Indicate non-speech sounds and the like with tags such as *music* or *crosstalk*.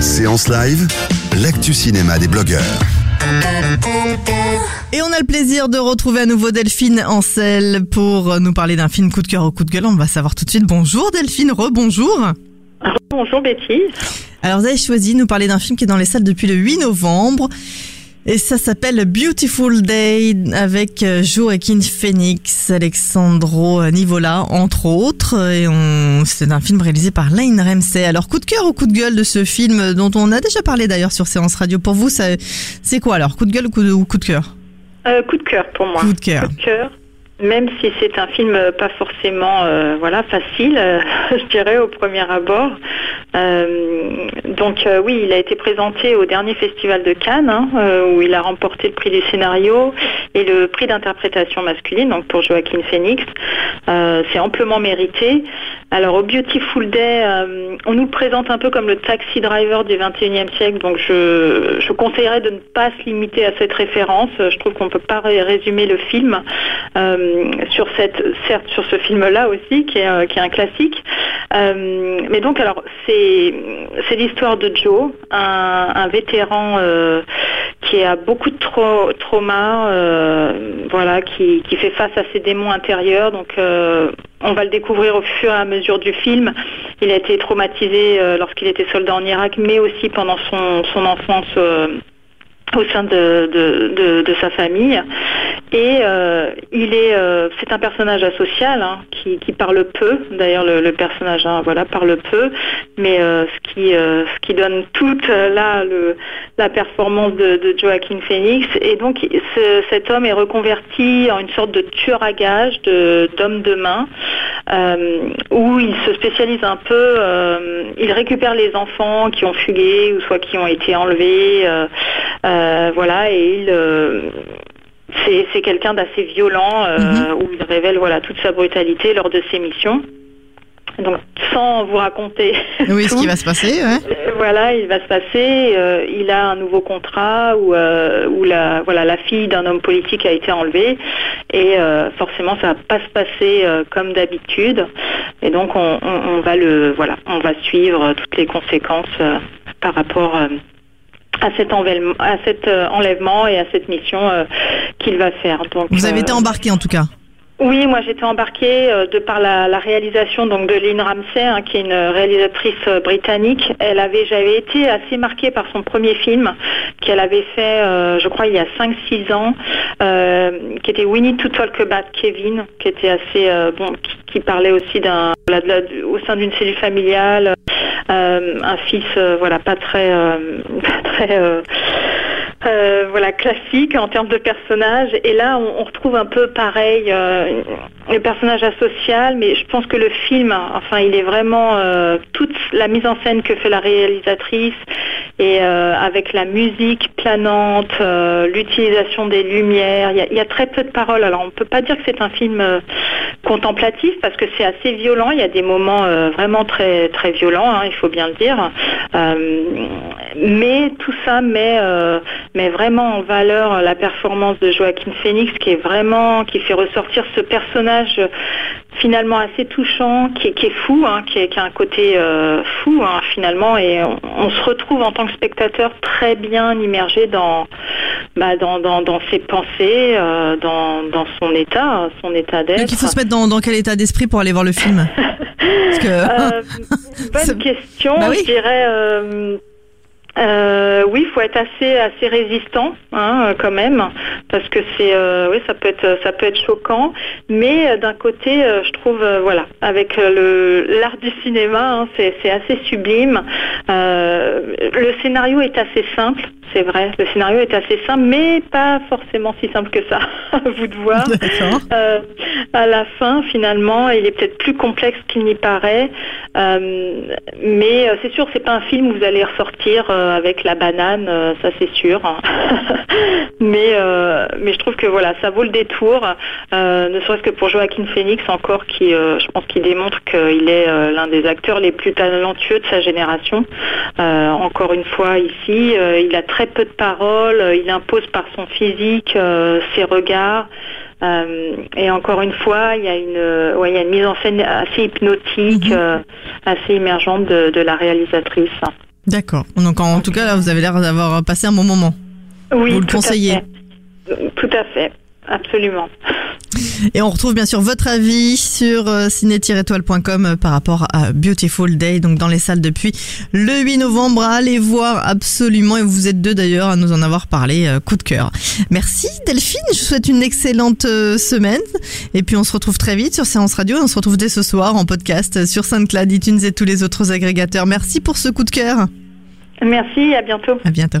Séance live, l'actu cinéma des blogueurs. Et on a le plaisir de retrouver à nouveau Delphine Ancel pour nous parler d'un film coup de cœur ou coup de gueule. On va savoir tout de suite. Bonjour Delphine, rebonjour. Bonjour Betty. Alors vous avez choisi de nous parler d'un film qui est dans les salles depuis le 8 novembre. Et ça s'appelle Beautiful Day avec euh, Joaquin Phoenix, Alexandro Nivola, entre autres. Et on, c'est un film réalisé par Lane Ramsey. Alors, coup de cœur ou coup de gueule de ce film dont on a déjà parlé d'ailleurs sur Séance Radio. Pour vous, ça, c'est quoi alors? Coup de gueule ou coup de, ou coup de cœur? Euh, coup de cœur pour moi. Coup de cœur. Coup de cœur. Même si c'est un film euh, pas forcément euh, voilà facile, euh, *laughs* je dirais au premier abord. Euh, donc euh, oui, il a été présenté au dernier festival de Cannes hein, euh, où il a remporté le prix du scénario et le prix d'interprétation masculine donc pour Joaquin Phoenix. C'est amplement mérité. Alors au Beautiful Day, on nous le présente un peu comme le taxi driver du 21e siècle, donc je, je conseillerais de ne pas se limiter à cette référence. Je trouve qu'on peut pas ré- résumer le film sur cette, certes sur ce film-là aussi, qui est, qui est un classique. Euh, mais donc alors c'est l'histoire de Joe, un, vétéran euh, qui a beaucoup de trau- traumas, euh, voilà, qui, fait face à ses démons intérieurs. Donc on va le découvrir au fur et à mesure du film. Il a été traumatisé lorsqu'il était soldat en Irak, mais aussi pendant son, enfance. au sein de sa famille et euh, il est euh, c'est un personnage asocial hein, qui, qui parle peu. D'ailleurs le, personnage hein, voilà parle peu. Mais euh, ce qui ce qui donne toute là le la performance de, Joaquin Phoenix. Et donc ce- cet homme est reconverti en une sorte de tueur à gages de d'homme de main où il se spécialise un peu il récupère les enfants qui ont fugué ou soit qui ont été enlevés voilà, et il, c'est, quelqu'un d'assez violent euh, où il révèle voilà toute sa brutalité lors de ses missions. Donc, sans vous raconter *laughs* Oui, ce qui va se passer, ouais. euh, Voilà, il va se passer. euh, il a un nouveau contrat où, euh, où la, voilà, la fille d'un homme politique a été enlevée et forcément ça va pas se passer comme d'habitude. Et donc on, on, on va le, voilà, on va suivre toutes les conséquences par rapport à cet enlèvement, à cet euh, enlèvement et à cette mission euh, qu'il va faire. Donc Vous avez euh, été embarqué en tout cas. oui, moi j'étais embarquée euh, de par la, la réalisation donc de Lynn Ramsey, hein, qui est une réalisatrice euh, britannique. Elle avait, j'avais été assez marquée par son premier film qu'elle avait fait, euh, je crois, il y a 5-6 ans, qui était We Need to Talk About Kevin, qui était assez bon, qui, qui parlait aussi d'un au sein d'une cellule familiale, un fils, euh, voilà, pas très, euh, *laughs* euh, euh, classique en termes de personnage. Et là on, retrouve un peu pareil euh, le personnage asocial mais je pense que le film enfin il est vraiment euh, toute la mise en scène que fait la réalisatrice et euh, avec la musique planante euh, l'utilisation des lumières il y, a, très peu de paroles. Alors on peut pas dire que c'est un film euh, contemplatif parce que c'est assez violent. Il y a des moments vraiment très très violents hein, il faut bien le dire. Mais tout ça met met vraiment en valeur la performance de Joaquin Phoenix qui est vraiment qui fait ressortir ce personnage finalement assez touchant qui est, fou hein, qui, a un côté fou hein, finalement et on, on se retrouve en tant que spectateur très bien immergé dans bah, dans, dans, dans ses pensées euh, dans, dans son état son état d'être Donc il faut se mettre dans, dans quel état d'esprit pour aller voir le film? Parce que... Euh, *laughs* bonne question. Bah oui. Je dirais. Euh, oui, il faut être assez assez résistant hein, quand même, parce que c'est euh, oui ça peut être ça peut être choquant, mais euh, d'un côté euh, je trouve voilà avec le l'art du cinéma hein, c'est c'est assez sublime. Le scénario est assez simple, c'est vrai, le scénario est assez simple, mais pas forcément si simple que ça. *laughs* à vous de voir. À la fin, finalement, il est peut-être plus complexe qu'il n'y paraît, mais c'est sûr, c'est pas un film où vous allez ressortir avec la banane, euh, ça c'est sûr. *laughs* mais euh, mais je trouve que voilà, ça vaut le détour, euh, ne serait-ce que pour Joaquin Phoenix encore, qui euh, je pense qu'il démontre qu'il est euh, l'un des acteurs les plus talentueux de sa génération. Euh, encore une fois ici, euh, il a très peu de paroles, euh, il impose par son physique, euh, ses regards. Euh, et encore une fois, il y a une, euh, ouais, il y a une mise en scène assez hypnotique, euh, assez émergente de, de la réalisatrice. D'accord. Donc en tout cas, là, vous avez l'air d'avoir passé un bon moment. Oui, Vous le tout à conseillez fait. Tout à fait, absolument. Et on retrouve bien sûr votre avis sur euh, ciné-étoile.com euh, par rapport à Beautiful Day, donc dans les salles depuis le 8 novembre. Allez voir absolument, et vous êtes deux d'ailleurs à nous en avoir parlé, euh, coup de cœur. Merci Delphine, je vous souhaite une excellente semaine. Et puis on se retrouve très vite sur Séance Radio, on se retrouve dès ce soir en podcast sur SoundCloud, iTunes et tous les autres agrégateurs. Merci pour ce coup de cœur. Merci, à bientôt. À bientôt.